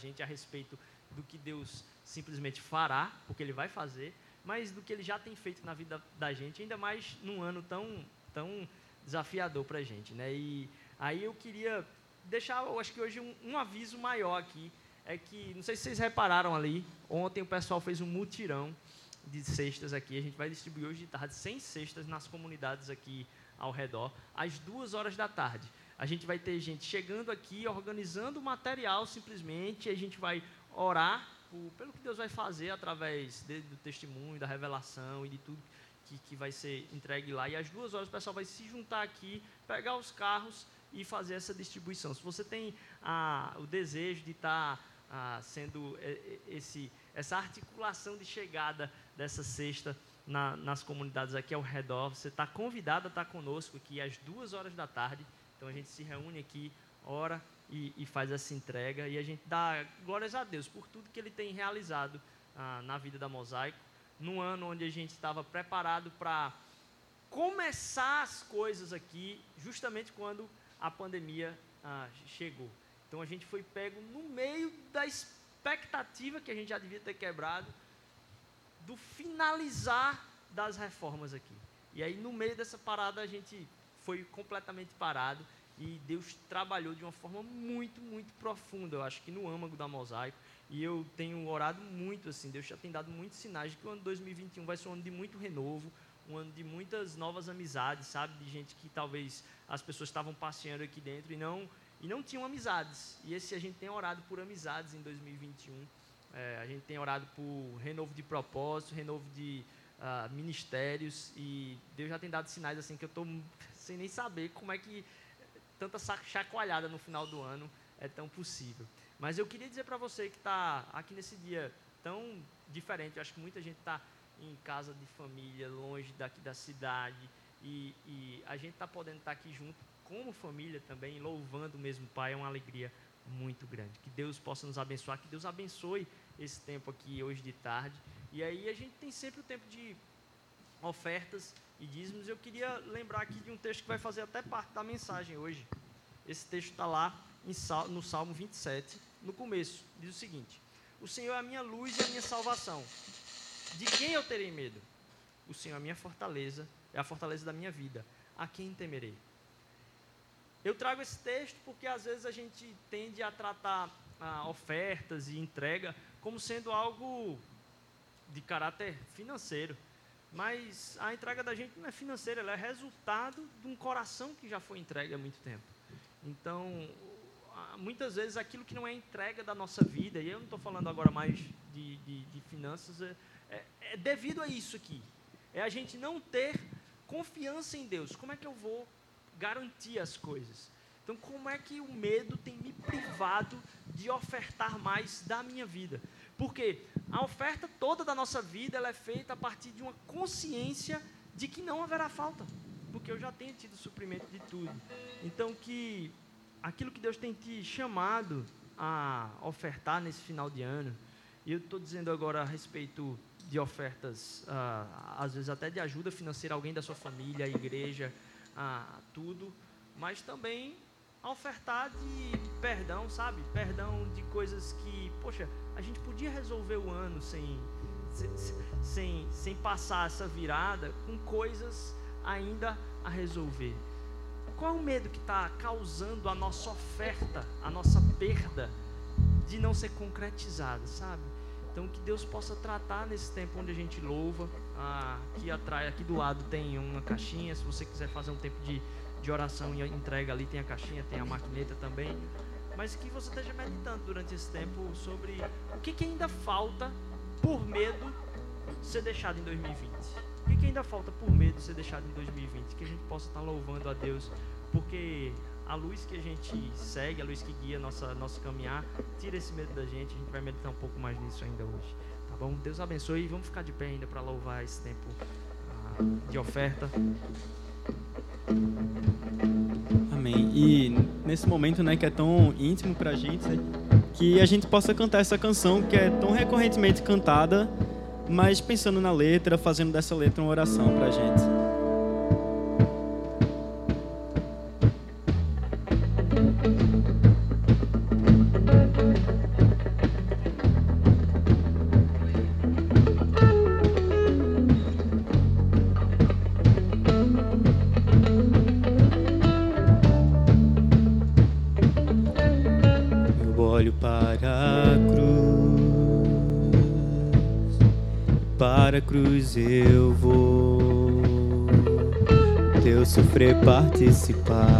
gente a respeito do que Deus simplesmente fará, porque Ele vai fazer, mas do que Ele já tem feito na vida da gente, ainda mais num ano tão, tão desafiador para a gente. Né? E aí eu queria deixar, eu acho que hoje, um, um aviso maior aqui, é que, não sei se vocês repararam ali, ontem o pessoal fez um mutirão de cestas aqui, a gente vai distribuir hoje de tarde 100 cestas nas comunidades aqui ao redor, às duas horas da tarde. A gente vai ter gente chegando aqui, organizando o material simplesmente, e a gente vai orar por, pelo que Deus vai fazer através de, do testemunho, da revelação e de tudo que, que vai ser entregue lá. E às duas horas o pessoal vai se juntar aqui, pegar os carros e fazer essa distribuição. Se você tem ah, o desejo de estar tá, ah, sendo esse, essa articulação de chegada dessa cesta na, nas comunidades aqui ao redor, você está convidado a estar tá conosco aqui às duas horas da tarde. Então a gente se reúne aqui, ora e, e, faz essa entrega e a gente dá glórias a Deus por tudo que Ele tem realizado ah, na vida da Mosaico, num ano onde a gente estava preparado para começar as coisas aqui, justamente quando a pandemia ah, chegou. Então a gente foi pego no meio da expectativa que a gente já devia ter quebrado do finalizar das reformas aqui. E aí no meio dessa parada a gente foi completamente parado e Deus trabalhou de uma forma muito, muito profunda. Eu acho que no âmago da mosaico. E eu tenho orado muito assim. Deus já tem dado muitos sinais de que o ano 2021 vai ser um ano de muito renovo, um ano de muitas novas amizades, sabe? De gente que talvez as pessoas estavam passeando aqui dentro e não e não tinham amizades. E esse a gente tem orado por amizades em 2021. É, a gente tem orado por renovo de propósito, renovo de uh, ministérios e Deus já tem dado sinais assim que eu estou sem nem saber como é que tanta chacoalhada no final do ano é tão possível. Mas eu queria dizer para você que está aqui nesse dia tão diferente, eu acho que muita gente está em casa de família, longe daqui da cidade, e, e a gente está podendo estar tá aqui junto como família também, louvando o mesmo Pai, é uma alegria muito grande. Que Deus possa nos abençoar, que Deus abençoe esse tempo aqui hoje de tarde. E aí a gente tem sempre o tempo de ofertas e dízimos. Eu queria lembrar aqui de um texto que vai fazer até parte da mensagem hoje. Esse texto está lá no Salmo 27, no começo. Diz o seguinte: O Senhor é a minha luz e a minha salvação. De quem eu terei medo? O Senhor é a minha fortaleza, é a fortaleza da minha vida. A quem temerei? Eu trago esse texto porque às vezes a gente tende a tratar ah, ofertas e entrega como sendo algo de caráter financeiro. Mas a entrega da gente não é financeira, ela é resultado de um coração que já foi entregue há muito tempo. Então, muitas vezes aquilo que não é entrega da nossa vida, e eu não estou falando agora mais de, de, de finanças, é, é, é devido a isso aqui. É a gente não ter confiança em Deus. Como é que eu vou garantir as coisas? Então, como é que o medo tem me privado de ofertar mais da minha vida? Porque a oferta toda da nossa vida ela é feita a partir de uma consciência de que não haverá falta, porque eu já tenho tido suprimento de tudo. Então que aquilo que Deus tem te chamado a ofertar nesse final de ano, e eu estou dizendo agora a respeito de ofertas, ah, às vezes até de ajuda financeira, alguém da sua família, a igreja, tudo, mas também a ofertar de perdão, sabe? Perdão de coisas que, poxa, a gente podia resolver o ano sem, sem, sem passar essa virada com coisas ainda a resolver. Qual é o medo que está causando a nossa oferta, a nossa perda de não ser concretizada, sabe? Então que Deus possa tratar nesse tempo onde a gente louva. Ah, aqui atrás, aqui do lado tem uma caixinha, se você quiser fazer um tempo de de oração e entrega ali, tem a caixinha, tem a maquineta também. Mas que você esteja meditando durante esse tempo sobre o que, que ainda falta por medo ser deixado em 2020. O que, que ainda falta por medo ser deixado em 2020? Que a gente possa estar louvando a Deus, porque a luz que a gente segue, a luz que guia nossa nosso caminhar, tira esse medo da gente. A gente vai meditar um pouco mais nisso ainda hoje. Tá bom? Deus abençoe e vamos ficar de pé ainda para louvar esse tempo ah, de oferta. Amém. E nesse momento, né, que é tão íntimo para a gente, né, que a gente possa cantar essa canção que é tão recorrentemente cantada, mas pensando na letra, fazendo dessa letra uma oração para a gente. Sofrer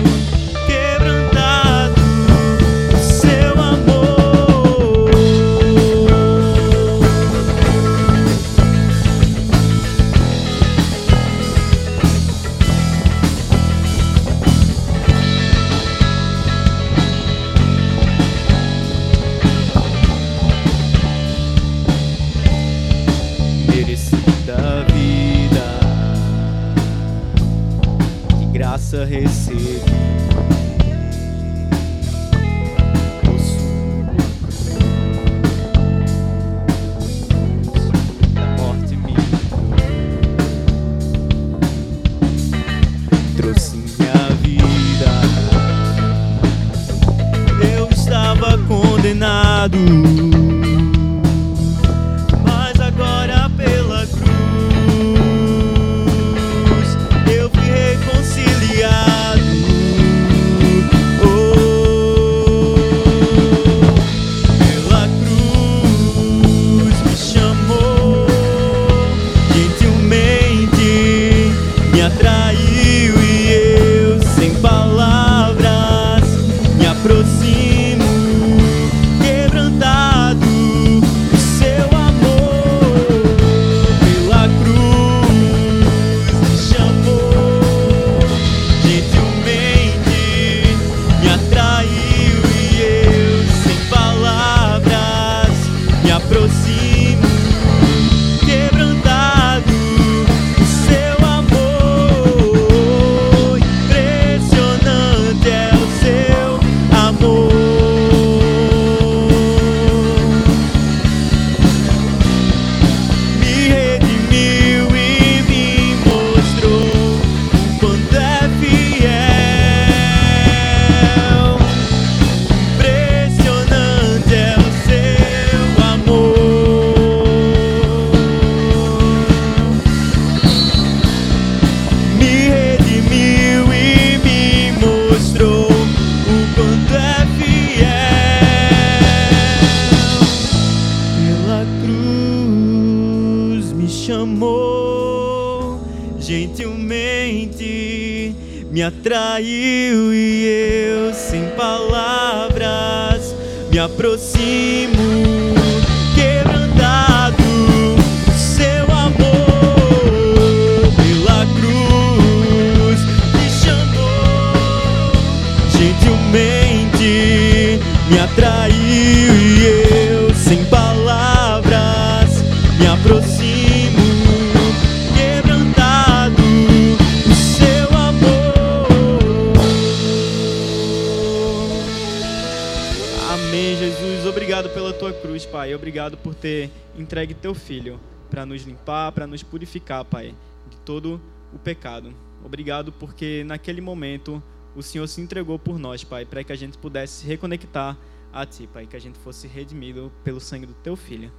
cruz, Pai. Obrigado por ter entregue teu filho para nos limpar, para nos purificar, Pai, de todo o pecado. Obrigado porque naquele momento o Senhor se entregou por nós, Pai, para que a gente pudesse se reconectar a Ti, Pai, que a gente fosse redimido pelo sangue do Teu Filho.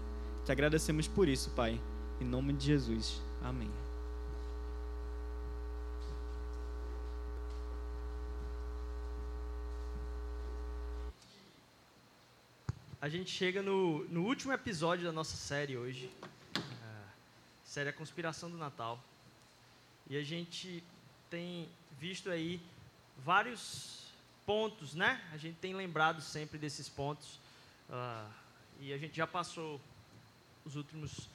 Te agradecemos por isso, Pai, em nome de Jesus. Amém. A gente chega no, no último episódio da nossa série hoje, a série A Conspiração do Natal. E a gente tem visto aí vários pontos, né? A gente tem lembrado sempre desses pontos. ah, e a gente já passou os últimos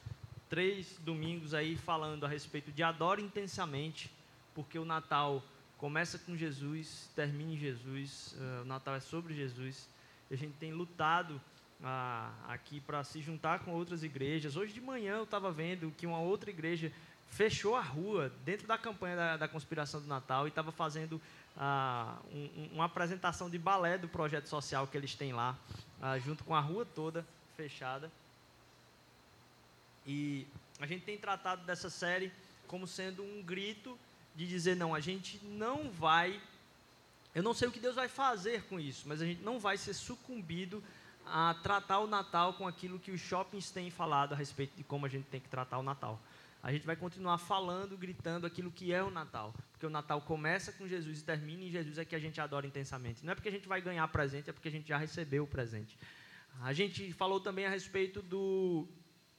três domingos aí falando a respeito de adore intensamente, porque o Natal começa com Jesus, termina em Jesus, ah, o Natal é sobre Jesus. E a gente tem lutado ah, aqui para se juntar com outras igrejas. Hoje de manhã eu estava vendo que uma outra igreja fechou a rua dentro da campanha da, da conspiração do Natal e estava fazendo ah, um, uma apresentação de balé do projeto social que eles têm lá, ah, junto com a rua toda fechada. E a gente tem tratado dessa série como sendo um grito de dizer: não, a gente não vai. Eu não sei o que Deus vai fazer com isso, mas a gente não vai ser sucumbido a tratar o Natal com aquilo que os shoppings têm falado a respeito de como a gente tem que tratar o Natal. A gente vai continuar falando, gritando aquilo que é o Natal, porque o Natal começa com Jesus e termina em Jesus é que a gente adora intensamente. Não é porque a gente vai ganhar presente, é porque a gente já recebeu o presente. A gente falou também a respeito do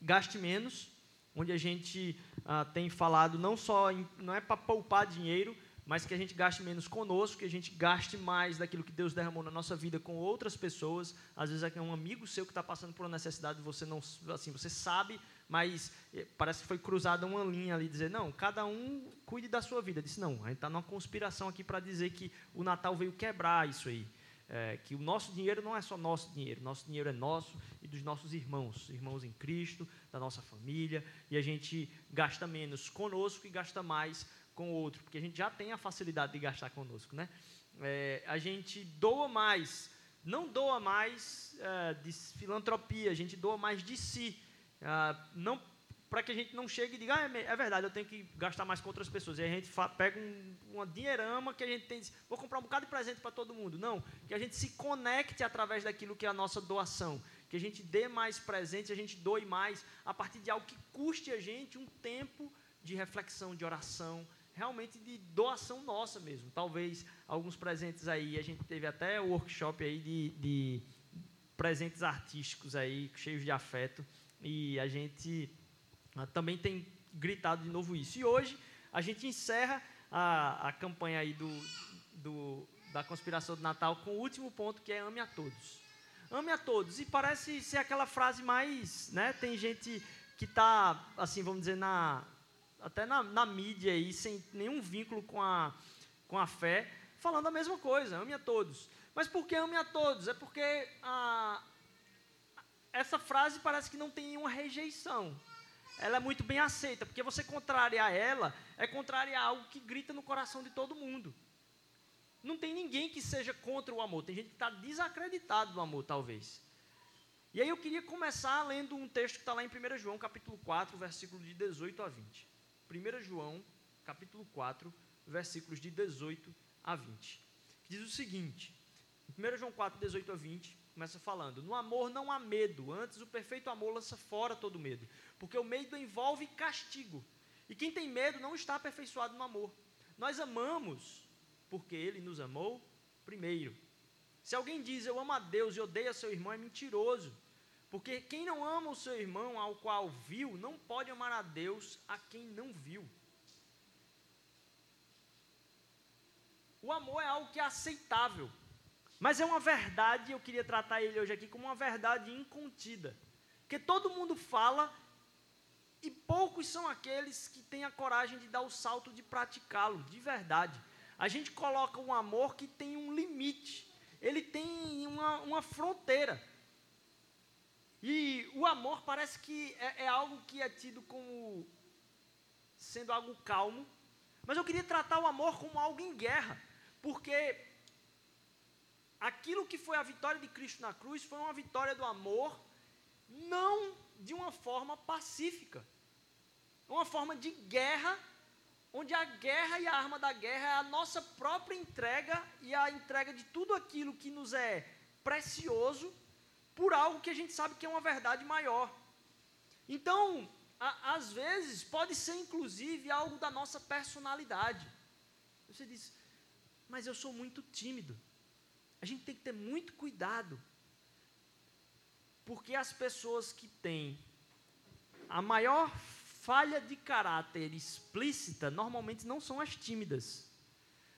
gaste menos, onde a gente ah, tem falado não só em, não é para poupar dinheiro, mas que a gente gaste menos conosco, que a gente gaste mais daquilo que Deus derramou na nossa vida com outras pessoas. Às vezes é um amigo seu que está passando por uma necessidade, você não, assim, você sabe, mas eh, parece que foi cruzada uma linha ali, dizer, não, cada um cuide da sua vida. Eu disse, não, a gente está numa conspiração aqui para dizer que o Natal veio quebrar isso aí. É, que o nosso dinheiro não é só nosso dinheiro, nosso dinheiro é nosso e dos nossos irmãos, irmãos em Cristo, da nossa família, e a gente gasta menos conosco e gasta mais com o outro, porque a gente já tem a facilidade de gastar conosco, né? É, a gente doa mais, não doa mais é, de filantropia, a gente doa mais de si, é, não para que a gente não chegue e diga, ah, é, é verdade, eu tenho que gastar mais com outras pessoas. E a gente pega um, uma dinheirama que a gente tem, vou comprar um bocado de presente para todo mundo. Não, que a gente se conecte através daquilo que é a nossa doação, que a gente dê mais presentes, a gente doe mais a partir de algo que custe a gente um tempo de reflexão, de oração, realmente de doação nossa mesmo. Talvez alguns presentes aí, a gente teve até workshop aí de, de presentes artísticos aí, cheios de afeto, e a gente também tem gritado de novo isso. E hoje a gente encerra a, a campanha aí do, do, da conspiração do Natal com o último ponto que é ame a todos. Ame a todos. E parece ser aquela frase mais, né? Tem gente que está, assim, vamos dizer, na, até na, na mídia aí, sem nenhum vínculo com a, com a fé, falando a mesma coisa, ame a todos. Mas por que ame a todos? É porque a, essa frase parece que não tem nenhuma rejeição. Ela é muito bem aceita, porque você contrariar ela é contrariar algo que grita no coração de todo mundo. Não tem ninguém que seja contra o amor, tem gente que está desacreditado do amor, talvez. E aí eu queria começar lendo um texto que está lá em 1 João, capítulo 4, versículo de 18 a 20. 1 João, capítulo 4, versículos de 18 a 20. Que diz o seguinte: 1 João 4, 18 a 20, começa falando: No amor não há medo, antes o perfeito amor lança fora todo medo, porque o medo envolve castigo. E quem tem medo não está aperfeiçoado no amor. Nós amamos porque ele nos amou primeiro. Se alguém diz eu amo a Deus e odeia seu irmão, é mentiroso. Porque quem não ama o seu irmão ao qual viu, não pode amar a Deus a quem não viu. O amor é algo que é aceitável, mas é uma verdade, eu queria tratar ele hoje aqui como uma verdade incontida. Porque todo mundo fala e poucos são aqueles que têm a coragem de dar o salto de praticá-lo, de verdade. A gente coloca um amor que tem um limite, ele tem uma, uma fronteira. E o amor parece que é, é algo que é tido como sendo algo calmo, mas eu queria tratar o amor como algo em guerra, porque aquilo que foi a vitória de Cristo na cruz foi uma vitória do amor, não de uma forma pacífica, uma forma de guerra, onde a guerra e a arma da guerra é a nossa própria entrega e a entrega de tudo aquilo que nos é precioso por algo que a gente sabe que é uma verdade maior. Então, a, às vezes, pode ser inclusive algo da nossa personalidade. Você diz, mas eu sou muito tímido. A gente tem que ter muito cuidado. Porque as pessoas que têm a maior falha de caráter explícita normalmente não são as tímidas.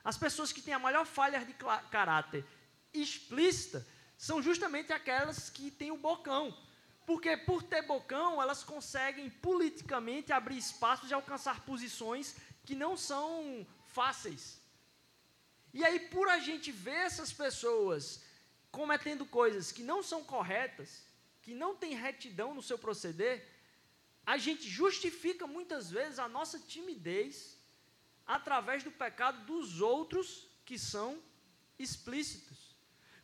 As pessoas que têm a maior falha de caráter explícita são justamente aquelas que têm o bocão. Porque por ter bocão, elas conseguem politicamente abrir espaços e alcançar posições que não são fáceis. E aí, por a gente ver essas pessoas cometendo coisas que não são corretas, que não tem retidão no seu proceder, a gente justifica muitas vezes a nossa timidez através do pecado dos outros que são explícitos.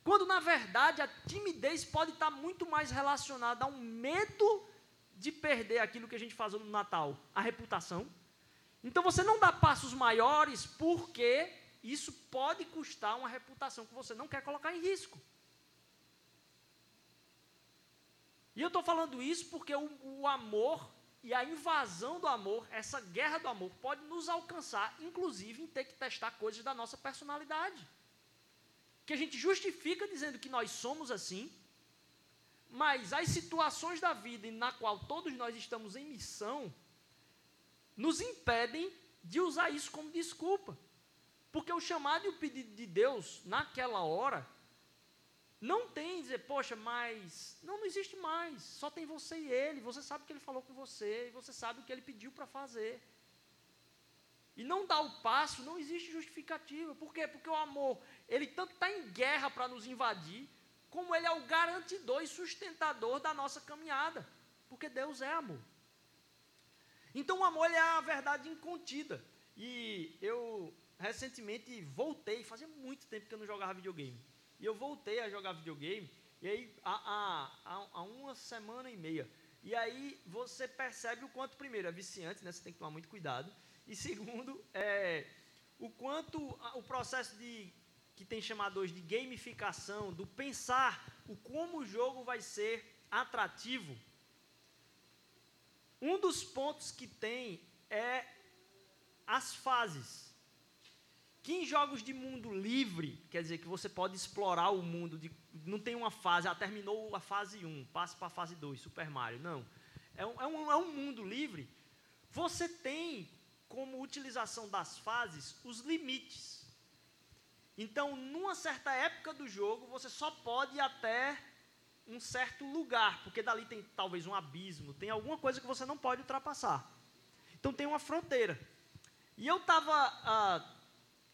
Quando na verdade a timidez pode estar muito mais relacionada a um medo de perder aquilo que a gente faz no Natal, a reputação. Então você não dá passos maiores porque isso pode custar uma reputação que você não quer colocar em risco. E eu estou falando isso porque o, o amor e a invasão do amor, essa guerra do amor, pode nos alcançar, inclusive em ter que testar coisas da nossa personalidade. Que a gente justifica dizendo que nós somos assim, mas as situações da vida na qual todos nós estamos em missão nos impedem de usar isso como desculpa. Porque o chamado e o pedido de Deus naquela hora não tem dizer, poxa, mas não, não existe mais, só tem você e ele, você sabe o que ele falou com você, e você sabe o que ele pediu para fazer. E não dar o passo, não existe justificativa. Por quê? Porque o amor, ele tanto está em guerra para nos invadir, como ele é o garantidor e sustentador da nossa caminhada. Porque Deus é amor. Então o amor é a verdade incontida. E eu recentemente voltei, fazia muito tempo que eu não jogava videogame. E eu voltei a jogar videogame, e aí há, há, há uma semana e meia. E aí você percebe o quanto, primeiro, é viciante, né? Você tem que tomar muito cuidado. E segundo, é, o quanto o processo de que tem chamado hoje de gamificação, do pensar o como o jogo vai ser atrativo. Um dos pontos que tem é as fases. Que em jogos de mundo livre, quer dizer que você pode explorar o mundo, de, não tem uma fase, ah, terminou a fase 1, passa para a fase 2, Super Mario. Não. É um, é, um, é um mundo livre. Você tem como utilização das fases os limites. Então, numa certa época do jogo, você só pode ir até um certo lugar, porque dali tem talvez um abismo, tem alguma coisa que você não pode ultrapassar. Então, tem uma fronteira. E eu estava. Ah,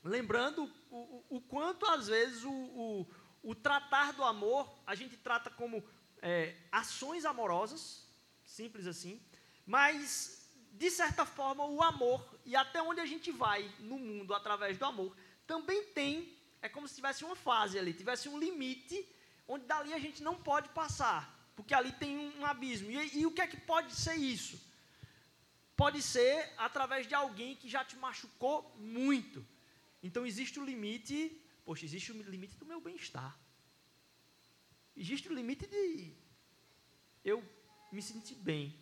lembrando o, o, o quanto às vezes o, o, tratar do amor a gente trata como é, ações amorosas, simples assim, mas de certa forma o amor e até onde a gente vai no mundo através do amor também tem, é como se tivesse uma fase ali, tivesse um limite onde dali a gente não pode passar, porque ali tem um, um abismo. E, e o que é que pode ser isso? Pode ser através de alguém que já te machucou muito. Então existe o limite, poxa, existe o limite do meu bem-estar. Existe o limite de eu me sentir bem.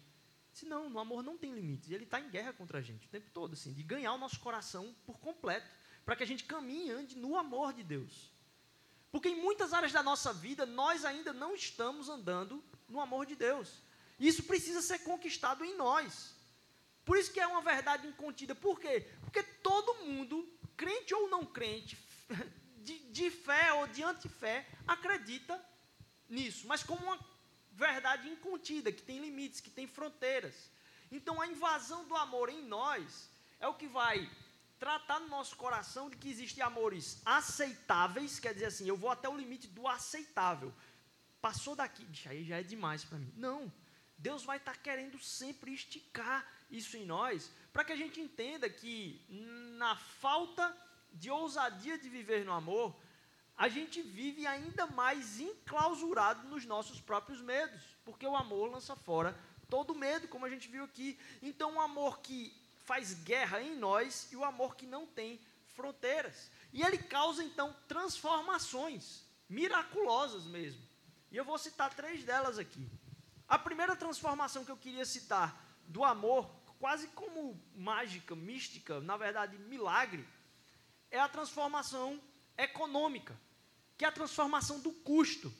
Se não, no amor não tem limites. Ele está em guerra contra a gente o tempo todo, assim, de ganhar o nosso coração por completo, para que a gente caminhe e ande no amor de Deus. Porque em muitas áreas da nossa vida, nós ainda não estamos andando no amor de Deus. Isso precisa ser conquistado em nós. Por isso que é uma verdade incontida. Por quê? Porque todo mundo crente ou não crente, de, de fé ou de antifé, acredita nisso, mas como uma verdade incontida, que tem limites, que tem fronteiras. Então a invasão do amor em nós é o que vai tratar no nosso coração de que existem amores aceitáveis, quer dizer assim, eu vou até o limite do aceitável. Passou daqui, bicho, aí já é demais para mim. Não. Deus vai estar tá querendo sempre esticar isso em nós, para que a gente entenda que na falta de ousadia de viver no amor, a gente vive ainda mais enclausurado nos nossos próprios medos, porque o amor lança fora todo medo, como a gente viu aqui. Então, um amor que faz guerra em nós e o amor que não tem fronteiras. E ele causa, então, transformações miraculosas mesmo. E eu vou citar três delas aqui. A primeira transformação que eu queria citar do amor quase como mágica, mística, na verdade, milagre, é a transformação econômica, que é a transformação do custo.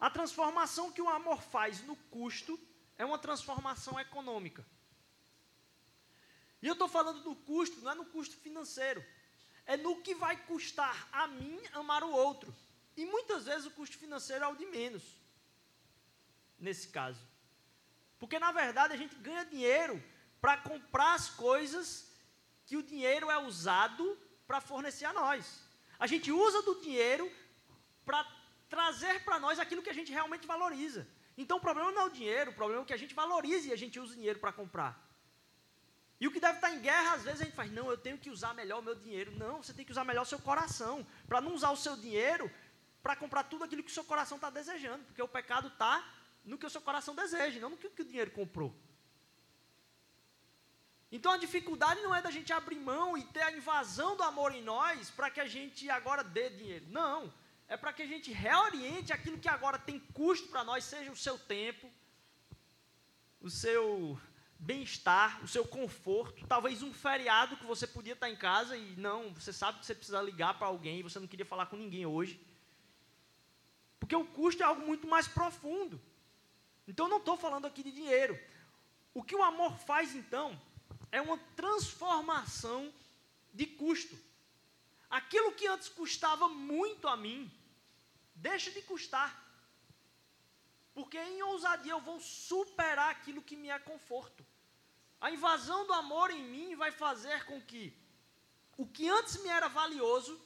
A transformação que o amor faz no custo é uma transformação econômica. E eu estou falando do custo, não é no custo financeiro, é no que vai custar a mim amar o outro. E muitas vezes o custo financeiro é o de menos, nesse caso. Porque na verdade a gente ganha dinheiro para comprar as coisas que o dinheiro é usado para fornecer a nós. A gente usa do dinheiro para trazer para nós aquilo que a gente realmente valoriza. Então o problema não é o dinheiro, o problema é que a gente valorize e a gente usa o dinheiro para comprar. E o que deve estar em guerra, às vezes a gente faz, não, eu tenho que usar melhor o meu dinheiro. Não, você tem que usar melhor o seu coração. Para não usar o seu dinheiro para comprar tudo aquilo que o seu coração está desejando. Porque o pecado está no que o seu coração deseja, não no que, que o dinheiro comprou. Então a dificuldade não é da gente abrir mão e ter a invasão do amor em nós para que a gente agora dê dinheiro. Não é para que a gente reoriente aquilo que agora tem custo para nós, seja o seu tempo, o seu bem-estar, o seu conforto, talvez um feriado que você podia estar em casa e não, você sabe que você precisa ligar para alguém você não queria falar com ninguém hoje. Porque o custo é algo muito mais profundo. Então não estou falando aqui de dinheiro. O que o amor faz então é uma transformação de custo. Aquilo que antes custava muito a mim, Deixa de custar. Porque em ousadia eu vou superar aquilo que me é conforto. A invasão do amor em mim vai fazer com que o que antes me era valioso,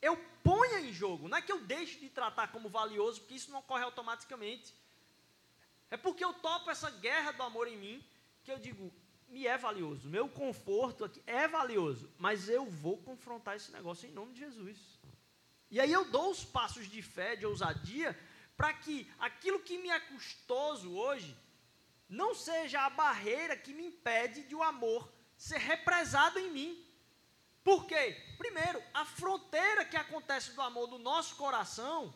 eu ponha em jogo. Não é que eu deixe de tratar como valioso, porque isso não ocorre automaticamente. É porque eu topo essa guerra do amor em mim, que eu digo, me é valioso, meu conforto aqui é valioso, mas eu vou confrontar esse negócio em nome de Jesus. E aí eu dou os passos de fé, de ousadia, para que aquilo que me é custoso hoje não seja a barreira que me impede de o amor ser represado em mim. Por quê? Primeiro, a fronteira que acontece do amor do nosso coração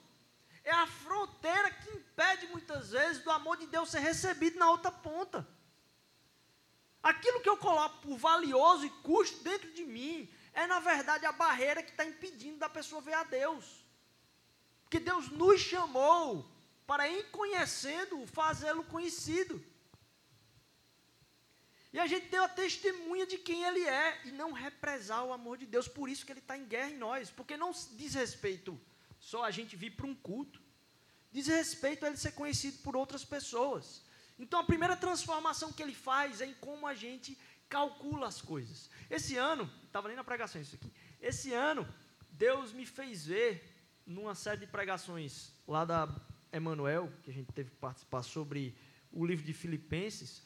é a fronteira que impede muitas vezes do amor de Deus ser recebido na outra ponta. Aquilo que eu coloco por valioso e custo dentro de mim, é na verdade a barreira que está impedindo da pessoa ver a Deus. Porque Deus nos chamou para, em conhecendo, fazê-lo conhecido. E a gente tem a testemunha de quem Ele é e não represar o amor de Deus. Por isso que Ele está em guerra em nós. Porque não diz respeito só a gente vir para um culto. Diz respeito a Ele ser conhecido por outras pessoas. Então a primeira transformação que Ele faz é em como a gente calcula as coisas. Esse ano, estava nem na pregação isso aqui. Esse ano, Deus me fez ver numa série de pregações lá da Emanuel, que a gente teve que participar sobre o livro de Filipenses,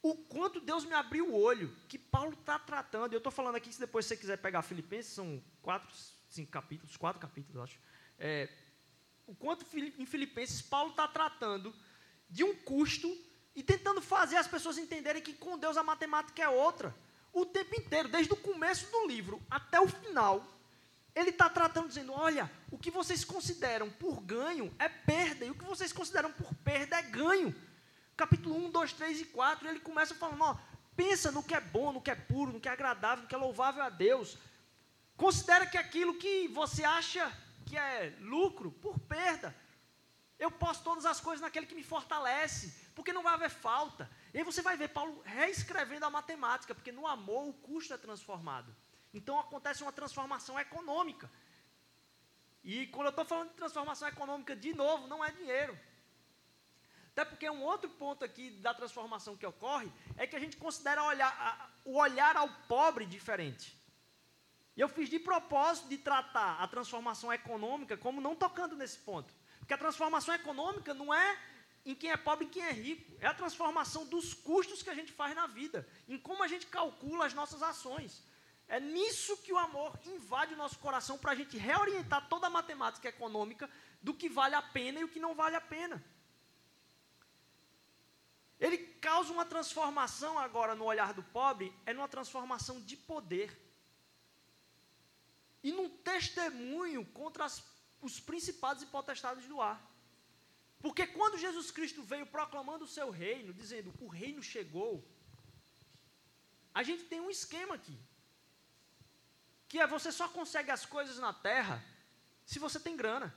o quanto Deus me abriu o olho, que Paulo está tratando. Eu estou falando aqui, se depois você quiser pegar Filipenses, são quatro, cinco capítulos, quatro capítulos, acho. É, o quanto em Filipenses Paulo está tratando de um custo e tentando fazer as pessoas entenderem que com Deus a matemática é outra. O tempo inteiro, desde o começo do livro até o final, ele está tratando, dizendo: olha, o que vocês consideram por ganho é perda, e o que vocês consideram por perda é ganho. Capítulo 1, 2, 3 e 4, ele começa falando: ó, pensa no que é bom, no que é puro, no que é agradável, no que é louvável a Deus. Considera que aquilo que você acha que é lucro, por perda. Eu posso todas as coisas naquele que me fortalece porque não vai haver falta. E aí você vai ver Paulo reescrevendo a matemática, porque no amor o custo é transformado. Então acontece uma transformação econômica. E quando eu estou falando de transformação econômica, de novo, não é dinheiro. Até porque um outro ponto aqui da transformação que ocorre é que a gente considera olhar, a, o olhar ao pobre diferente. E eu fiz de propósito de tratar a transformação econômica como não tocando nesse ponto. Porque a transformação econômica não é em quem é pobre e em quem é rico. É a transformação dos custos que a gente faz na vida, em como a gente calcula as nossas ações. É nisso que o amor invade o nosso coração para a gente reorientar toda a matemática econômica do que vale a pena e o que não vale a pena. Ele causa uma transformação agora no olhar do pobre, é numa transformação de poder. E num testemunho contra as, os principados e potestades do ar. Porque quando Jesus Cristo veio proclamando o seu reino, dizendo o reino chegou, a gente tem um esquema aqui. Que é você só consegue as coisas na terra se você tem grana.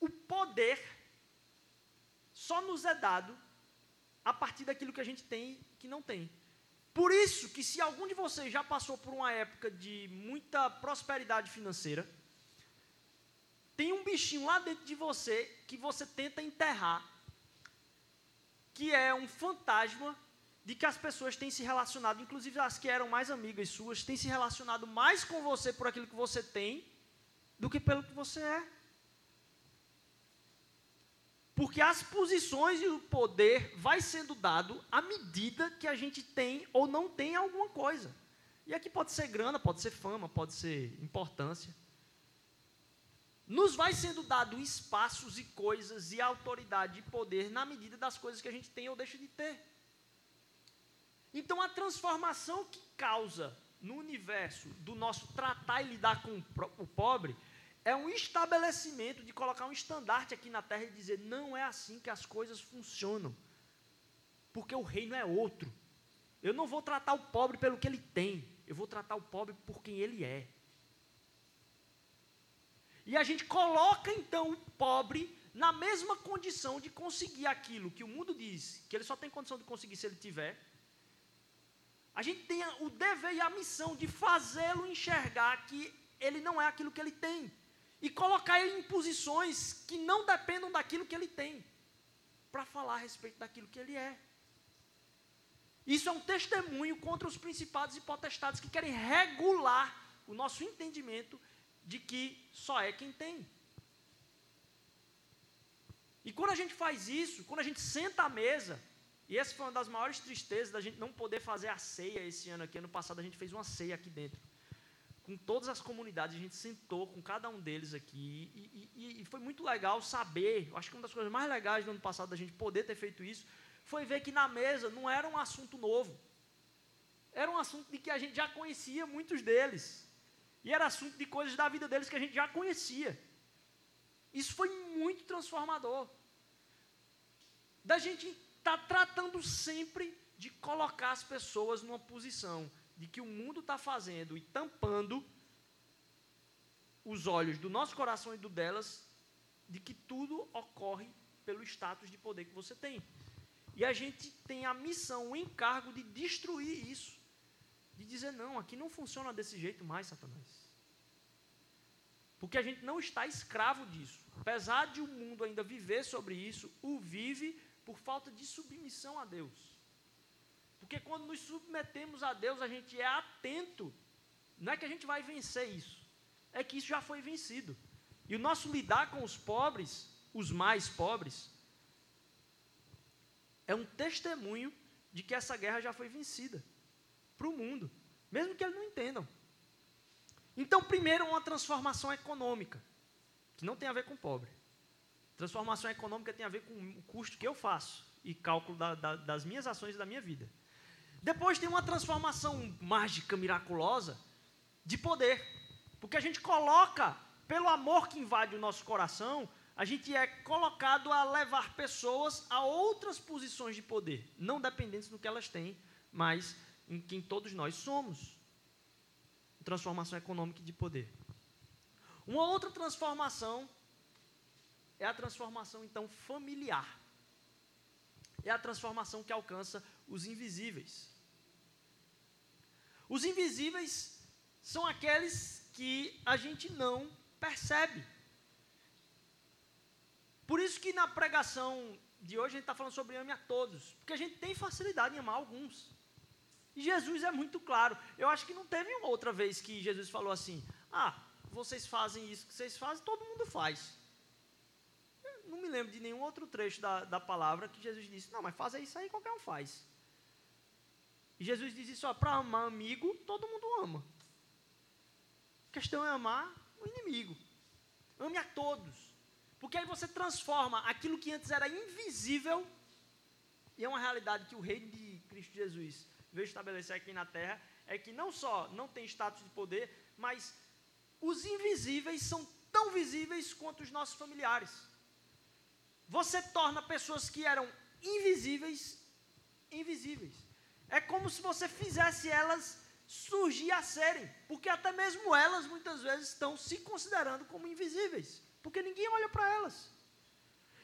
O poder só nos é dado a partir daquilo que a gente tem que não tem. Por isso que se algum de vocês já passou por uma época de muita prosperidade financeira, tem um bichinho lá dentro de você que você tenta enterrar, que é um fantasma de que as pessoas têm se relacionado, inclusive as que eram mais amigas suas, têm se relacionado mais com você por aquilo que você tem do que pelo que você é. Porque as posições e o poder vai sendo dado à medida que a gente tem ou não tem alguma coisa. E aqui pode ser grana, pode ser fama, pode ser importância. Nos vai sendo dado espaços e coisas e autoridade e poder na medida das coisas que a gente tem ou deixa de ter. Então a transformação que causa no universo do nosso tratar e lidar com o pobre é um estabelecimento de colocar um estandarte aqui na terra e dizer: não é assim que as coisas funcionam. Porque o reino é outro. Eu não vou tratar o pobre pelo que ele tem, eu vou tratar o pobre por quem ele é. E a gente coloca então o pobre na mesma condição de conseguir aquilo que o mundo diz que ele só tem condição de conseguir se ele tiver. A gente tem o dever e a missão de fazê-lo enxergar que ele não é aquilo que ele tem e colocar ele em posições que não dependam daquilo que ele tem, para falar a respeito daquilo que ele é. Isso é um testemunho contra os principados e potestades que querem regular o nosso entendimento de que só é quem tem. E quando a gente faz isso, quando a gente senta à mesa, e essa foi uma das maiores tristezas da gente não poder fazer a ceia esse ano aqui. Ano passado a gente fez uma ceia aqui dentro com todas as comunidades, a gente sentou com cada um deles aqui, e, e, e, foi muito legal saber, acho que uma das coisas mais legais do ano passado da gente poder ter feito isso, foi ver que na mesa não era um assunto novo, era um assunto de que a gente já conhecia muitos deles, e era assunto de coisas da vida deles que a gente já conhecia. Isso foi muito transformador. Da gente estar tá tratando sempre de colocar as pessoas numa posição de que o mundo está fazendo e tampando os olhos do nosso coração e do delas, de que tudo ocorre pelo status de poder que você tem. E a gente tem a missão, o encargo de destruir isso. De dizer, não, aqui não funciona desse jeito mais, Satanás. Porque a gente não está escravo disso. Apesar de o mundo ainda viver sobre isso, o vive por falta de submissão a Deus. Porque quando nos submetemos a Deus, a gente é atento. Não é que a gente vai vencer isso, é que isso já foi vencido. E o nosso lidar com os pobres, os mais pobres, é um testemunho de que essa guerra já foi vencida para o mundo, mesmo que eles não entendam. Então, primeiro, uma transformação econômica, que não tem a ver com pobre. Transformação econômica tem a ver com o custo que eu faço e cálculo da, da, das minhas ações e da minha vida. Depois tem uma transformação mágica, miraculosa, de poder. Porque a gente coloca, pelo amor que invade o nosso coração, a gente é colocado a levar pessoas a outras posições de poder, não dependentes do que elas têm, mas em quem todos nós somos. Transformação econômica de poder. Uma outra transformação é a transformação, então, familiar. É a transformação que alcança os invisíveis. Os invisíveis são aqueles que a gente não percebe. Por isso que na pregação de hoje a gente está falando sobre ame a todos, porque a gente tem facilidade em amar alguns. E Jesus é muito claro. Eu acho que não teve uma outra vez que Jesus falou assim: Ah, vocês fazem isso que vocês fazem, todo mundo faz. Não me lembro de nenhum outro trecho da, da palavra que Jesus disse: Não, mas fazer isso aí qualquer um faz. E Jesus diz isso, para amar amigo, todo mundo ama. A questão é amar o inimigo. Ame a todos. Porque aí você transforma aquilo que antes era invisível, e é uma realidade que o reino de Cristo Jesus veio estabelecer aqui na terra, é que não só não tem status de poder, mas os invisíveis são tão visíveis quanto os nossos familiares. Você torna pessoas que eram invisíveis, invisíveis. É como se você fizesse elas surgir a serem, porque até mesmo elas muitas vezes estão se considerando como invisíveis, porque ninguém olha para elas.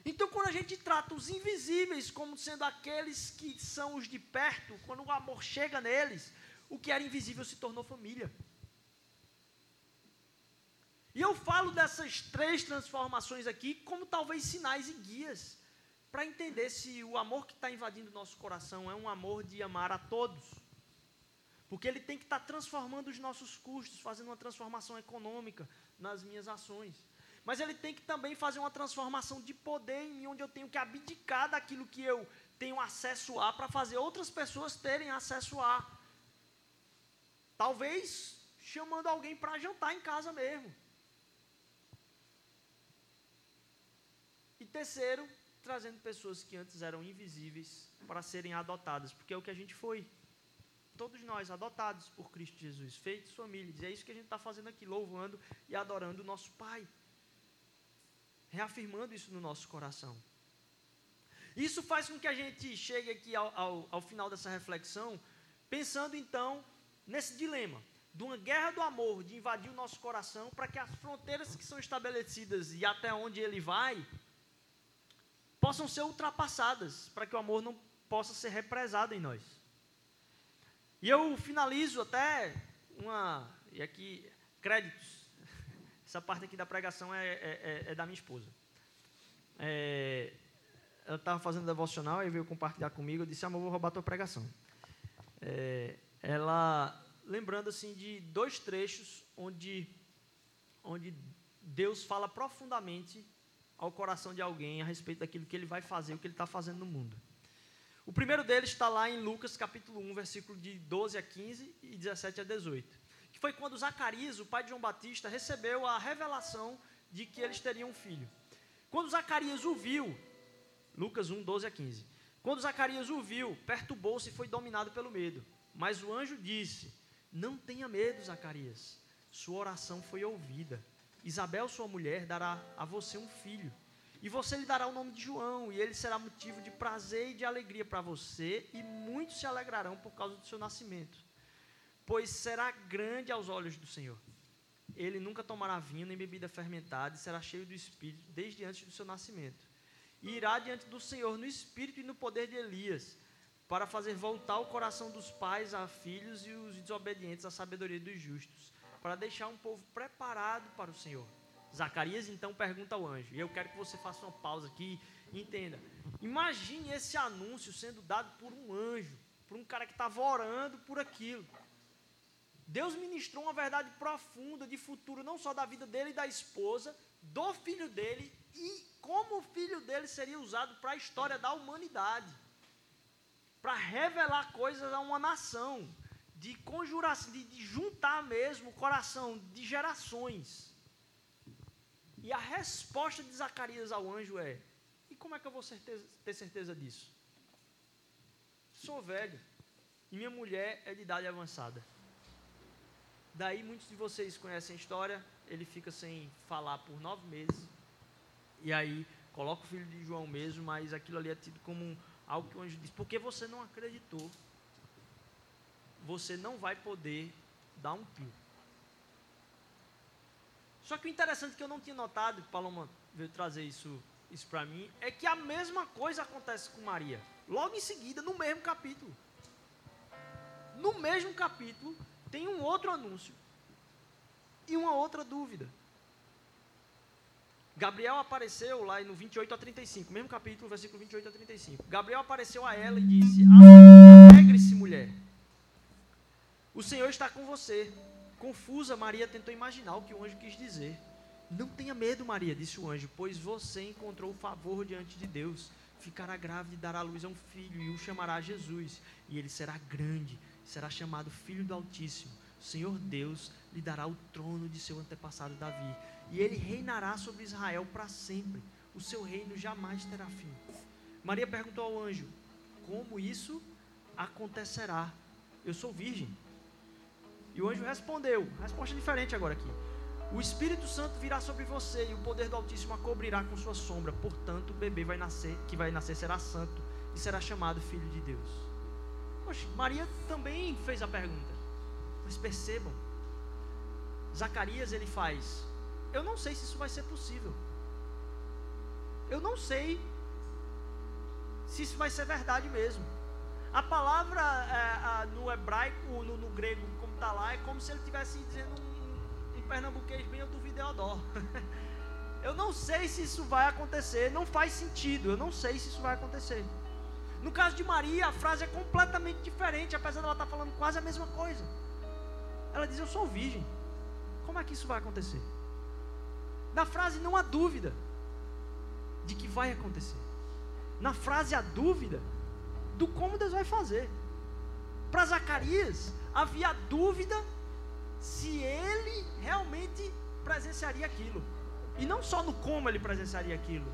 Então, quando a gente trata os invisíveis como sendo aqueles que são os de perto, quando o amor chega neles, o que era invisível se tornou família. E eu falo dessas três transformações aqui como talvez sinais e guias para entender se o amor que está invadindo o nosso coração é um amor de amar a todos. Porque ele tem que estar tá transformando os nossos custos, fazendo uma transformação econômica nas minhas ações. Mas ele tem que também fazer uma transformação de poder em mim, onde eu tenho que abdicar daquilo que eu tenho acesso a para fazer outras pessoas terem acesso a. Talvez chamando alguém para jantar em casa mesmo. Terceiro, trazendo pessoas que antes eram invisíveis para serem adotadas, porque é o que a gente foi. Todos nós adotados por Cristo Jesus, feitos famílias. E é isso que a gente está fazendo aqui, louvando e adorando o nosso Pai. Reafirmando isso no nosso coração. Isso faz com que a gente chegue aqui ao, ao, ao final dessa reflexão, pensando então nesse dilema de uma guerra do amor, de invadir o nosso coração, para que as fronteiras que são estabelecidas e até onde ele vai, possam ser ultrapassadas, para que o amor não possa ser represado em nós. E eu finalizo até uma, e aqui, créditos. Essa parte aqui da pregação é, é, é, é da minha esposa. É, ela estava fazendo devocional e veio compartilhar comigo. Eu disse, amor, vou roubar tua pregação. É, ela lembrando assim de dois trechos onde, onde Deus fala profundamente ao coração de alguém a respeito daquilo que ele vai fazer, o que ele está fazendo no mundo. O primeiro deles está lá em Lucas capítulo 1, versículo de 12 a 15 e 17 a 18. Que foi quando Zacarias, o pai de João Batista, recebeu a revelação de que eles teriam um filho. Quando Zacarias o viu, Lucas 1, 12 a 15. Quando Zacarias o viu, perturbou-se e foi dominado pelo medo. Mas o anjo disse: não tenha medo, Zacarias. Sua oração foi ouvida. Isabel, sua mulher, dará a você um filho. E você lhe dará o nome de João, e ele será motivo de prazer e de alegria para você, e muitos se alegrarão por causa do seu nascimento. Pois será grande aos olhos do Senhor. Ele nunca tomará vinho nem bebida fermentada, e será cheio do Espírito desde antes do seu nascimento. E irá diante do Senhor no Espírito e no poder de Elias para fazer voltar o coração dos pais a filhos e os desobedientes à sabedoria dos justos, para deixar um povo preparado para o Senhor. Zacarias então pergunta ao anjo, e eu quero que você faça uma pausa aqui entenda. Imagine esse anúncio sendo dado por um anjo, por um cara que estava orando por aquilo. Deus ministrou uma verdade profunda de futuro, não só da vida dele e da esposa, do filho dele e como o filho dele seria usado para a história da humanidade para revelar coisas a uma nação, de conjurar, de, de juntar mesmo o coração de gerações. E a resposta de Zacarias ao anjo é: e como é que eu vou certeza, ter certeza disso? Sou velho e minha mulher é de idade avançada. Daí muitos de vocês conhecem a história. Ele fica sem falar por nove meses. E aí coloca o filho de João mesmo, mas aquilo ali é tido como algo que o anjo diz, porque você não acreditou, você não vai poder dar um pio. Só que o interessante que eu não tinha notado, Paloma veio trazer isso, isso para mim, é que a mesma coisa acontece com Maria. Logo em seguida, no mesmo capítulo. No mesmo capítulo, tem um outro anúncio e uma outra dúvida. Gabriel apareceu lá no 28 a 35, mesmo capítulo, versículo 28 a 35. Gabriel apareceu a ela e disse: Alegre-se, mulher. O Senhor está com você. Confusa, Maria tentou imaginar o que o anjo quis dizer. Não tenha medo, Maria, disse o anjo, pois você encontrou favor diante de Deus. Ficará grávida e dará luz a um filho, e o chamará Jesus. E ele será grande, será chamado Filho do Altíssimo. O Senhor Deus lhe dará o trono de seu antepassado Davi e ele reinará sobre Israel para sempre. O seu reino jamais terá fim. Maria perguntou ao anjo: Como isso acontecerá? Eu sou virgem. E o anjo respondeu: resposta diferente agora aqui. O Espírito Santo virá sobre você e o poder do Altíssimo a cobrirá com sua sombra. Portanto, o bebê vai nascer, que vai nascer será santo e será chamado filho de Deus. Poxa, Maria também fez a pergunta. Mas percebam, Zacarias ele faz eu não sei se isso vai ser possível. Eu não sei se isso vai ser verdade mesmo. A palavra é, no hebraico, no, no grego, está lá, é como se ele estivesse dizendo um, um pernambuquês bem, eu duvido Deodó. eu não sei se isso vai acontecer, não faz sentido, eu não sei se isso vai acontecer. No caso de Maria, a frase é completamente diferente, apesar dela estar tá falando quase a mesma coisa. Ela diz: Eu sou virgem. Como é que isso vai acontecer? Na frase não há dúvida de que vai acontecer. Na frase há dúvida do como Deus vai fazer. Para Zacarias havia dúvida se ele realmente presenciaria aquilo. E não só no como ele presenciaria aquilo.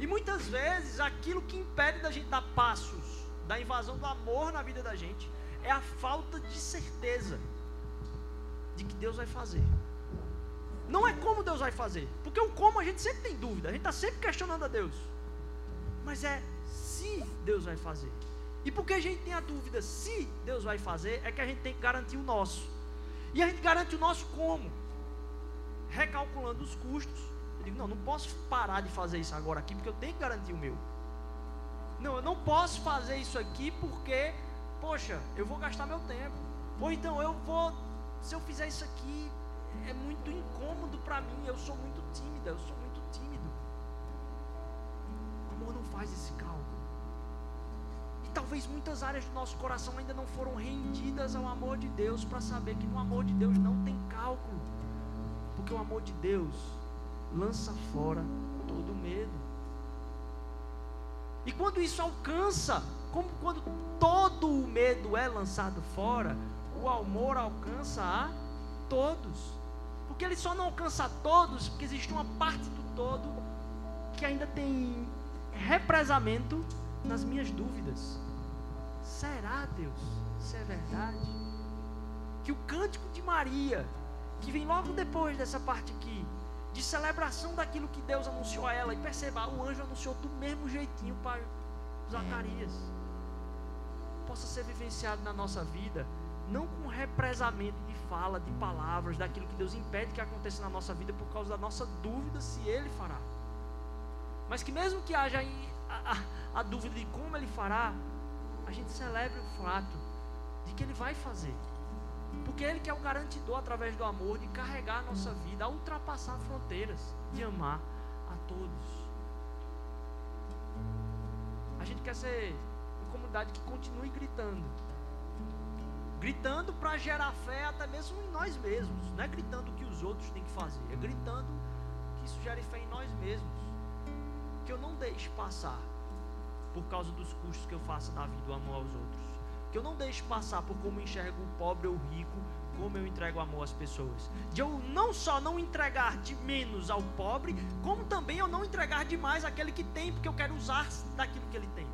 E muitas vezes aquilo que impede da gente dar passos da invasão do amor na vida da gente é a falta de certeza de que Deus vai fazer. Não é como Deus vai fazer, porque o como a gente sempre tem dúvida, a gente está sempre questionando a Deus. Mas é se Deus vai fazer. E porque a gente tem a dúvida se Deus vai fazer, é que a gente tem que garantir o nosso. E a gente garante o nosso como? Recalculando os custos. Eu digo, não, não posso parar de fazer isso agora aqui, porque eu tenho que garantir o meu. Não, eu não posso fazer isso aqui porque, poxa, eu vou gastar meu tempo. Ou então eu vou, se eu fizer isso aqui, é muito incômodo para mim, eu sou muito tímida, eu sou muito tímido. Amor não faz esse cálculo. Talvez muitas áreas do nosso coração ainda não foram rendidas ao amor de Deus para saber que no amor de Deus não tem cálculo. Porque o amor de Deus lança fora todo medo. E quando isso alcança, como quando todo o medo é lançado fora, o amor alcança a todos. Porque ele só não alcança a todos porque existe uma parte do todo que ainda tem represamento nas minhas dúvidas. Será, Deus? Isso é verdade? Que o cântico de Maria, que vem logo depois dessa parte aqui, de celebração daquilo que Deus anunciou a ela, e perceba, o anjo anunciou do mesmo jeitinho para Zacarias, possa ser vivenciado na nossa vida, não com represamento de fala, de palavras, daquilo que Deus impede que aconteça na nossa vida por causa da nossa dúvida se Ele fará. Mas que mesmo que haja a, a, a dúvida de como Ele fará, a gente celebre o fato de que Ele vai fazer. Porque Ele que é o garantidor através do amor de carregar a nossa vida, a ultrapassar fronteiras, de amar a todos. A gente quer ser uma comunidade que continue gritando. Gritando para gerar fé até mesmo em nós mesmos. Não é gritando o que os outros têm que fazer, é gritando que isso gere fé em nós mesmos. Que eu não deixe passar por causa dos custos que eu faço na vida o amor aos outros. Que eu não deixe passar por como enxergo o pobre ou o rico, como eu entrego amor às pessoas. De eu não só não entregar de menos ao pobre, como também eu não entregar demais àquele que tem, porque eu quero usar daquilo que ele tem.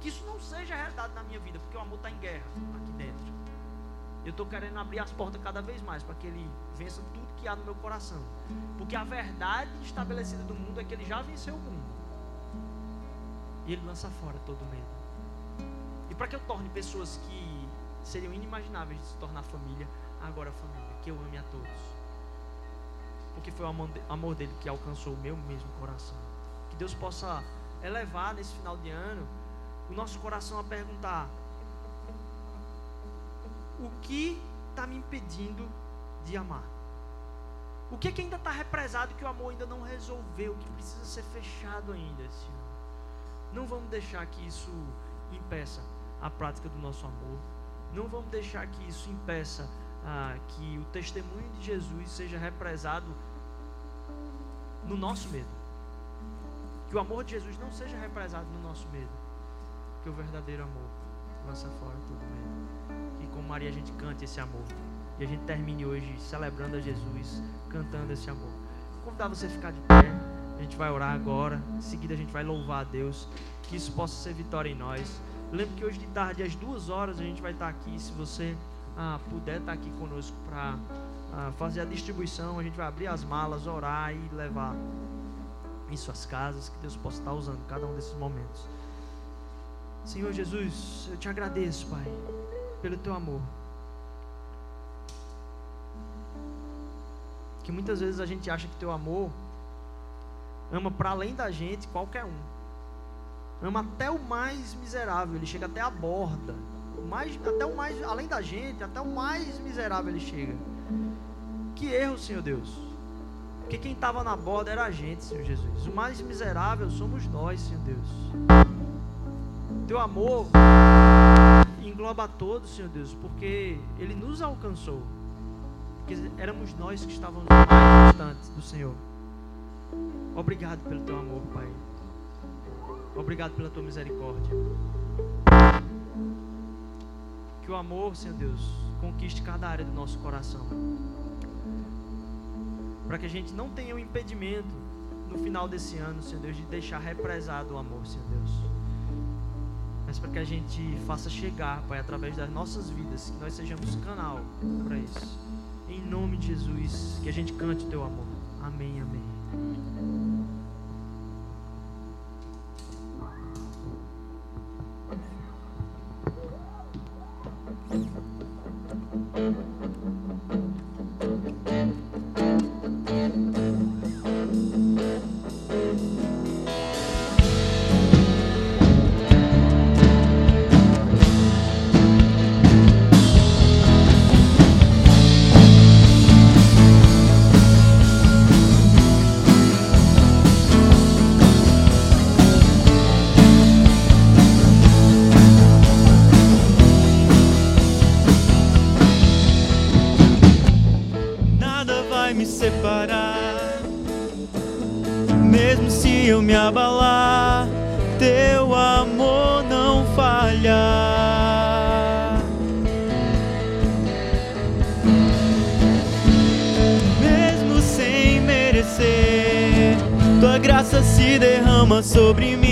Que isso não seja realidade na minha vida, porque o amor está em guerra aqui dentro. Eu estou querendo abrir as portas cada vez mais para que ele vença tudo que há no meu coração. Porque a verdade estabelecida do mundo é que ele já venceu o mundo. E ele lança fora todo medo. E para que eu torne pessoas que seriam inimagináveis de se tornar família, agora família, que eu ame a todos. Porque foi o amor dele que alcançou o meu mesmo coração. Que Deus possa elevar nesse final de ano o nosso coração a perguntar: o que está me impedindo de amar? O que, que ainda está represado que o amor ainda não resolveu, que precisa ser fechado ainda ano? Não vamos deixar que isso impeça a prática do nosso amor. Não vamos deixar que isso impeça ah, que o testemunho de Jesus seja represado no nosso medo. Que o amor de Jesus não seja represado no nosso medo. Que o verdadeiro amor lança fora todo medo. Que com Maria a gente cante esse amor. E a gente termine hoje celebrando a Jesus, cantando esse amor. Vou convidar você a ficar de pé. A gente vai orar agora. Em seguida, a gente vai louvar a Deus. Que isso possa ser vitória em nós. Lembre que hoje de tarde, às duas horas, a gente vai estar aqui. Se você ah, puder estar aqui conosco para ah, fazer a distribuição, a gente vai abrir as malas, orar e levar em suas casas. Que Deus possa estar usando cada um desses momentos. Senhor Jesus, eu te agradeço, Pai, pelo teu amor. Que muitas vezes a gente acha que teu amor ama para além da gente qualquer um. Ama até o mais miserável, ele chega até a borda. Mais, até o mais, além da gente, até o mais miserável ele chega. Que erro, Senhor Deus. Porque quem estava na borda era a gente, Senhor Jesus. O mais miserável somos nós, Senhor Deus. Teu amor engloba todos, Senhor Deus, porque Ele nos alcançou. Porque éramos nós que estávamos mais distantes do Senhor. Obrigado pelo teu amor, Pai. Obrigado pela tua misericórdia. Que o amor, Senhor Deus, conquiste cada área do nosso coração. Para que a gente não tenha um impedimento no final desse ano, Senhor Deus, de deixar represado o amor, Senhor Deus. Mas para que a gente faça chegar, Pai, através das nossas vidas, que nós sejamos canal para isso. Em nome de Jesus, que a gente cante o teu amor. Amém, amém. abalar, teu amor não falhar. Mesmo sem merecer, tua graça se derrama sobre mim.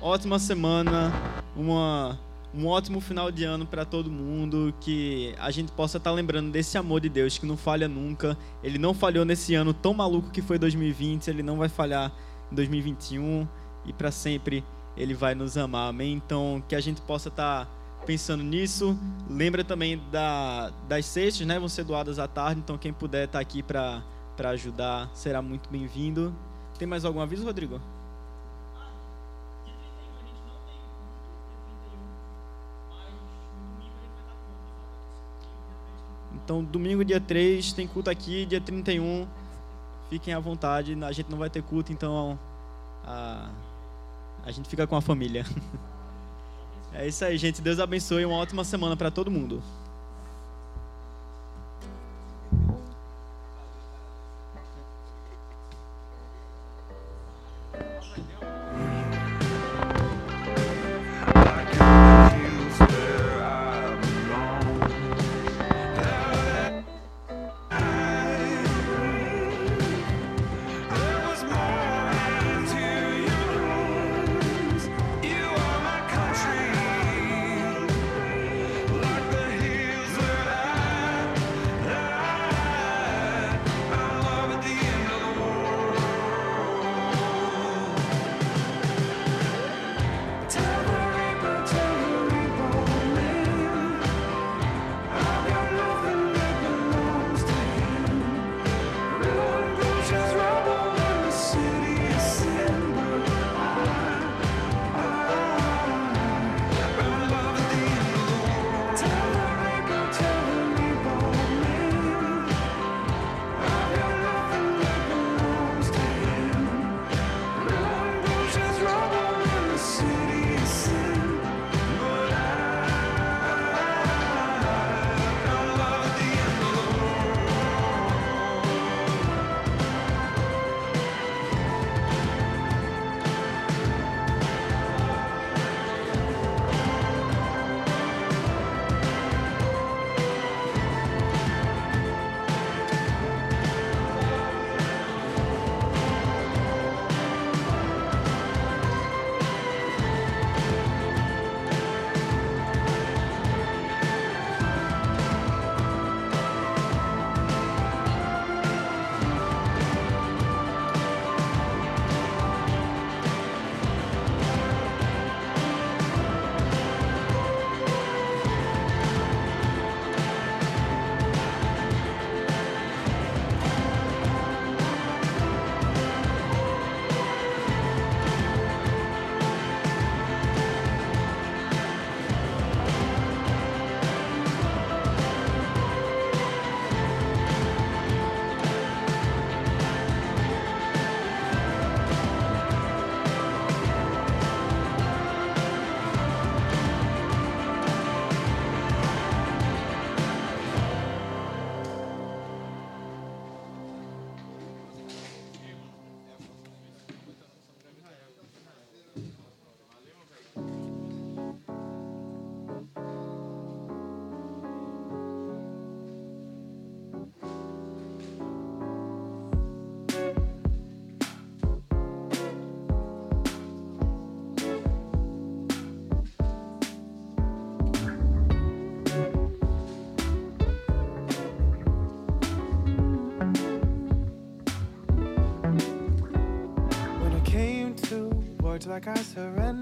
Ótima semana, uma, um ótimo final de ano para todo mundo. Que a gente possa estar tá lembrando desse amor de Deus que não falha nunca. Ele não falhou nesse ano tão maluco que foi 2020, ele não vai falhar em 2021 e para sempre ele vai nos amar. Amém. Então, que a gente possa estar. Tá pensando nisso. Lembra também da, das cestas, né? Vão ser doadas à tarde, então quem puder estar tá aqui para ajudar será muito bem-vindo. Tem mais algum aviso, Rodrigo? Então, domingo, dia 3, tem culto aqui, dia 31. Fiquem à vontade, a gente não vai ter culto, então a, a gente fica com a família. É isso aí, gente. Deus abençoe. Uma ótima semana para todo mundo. Like I surrender.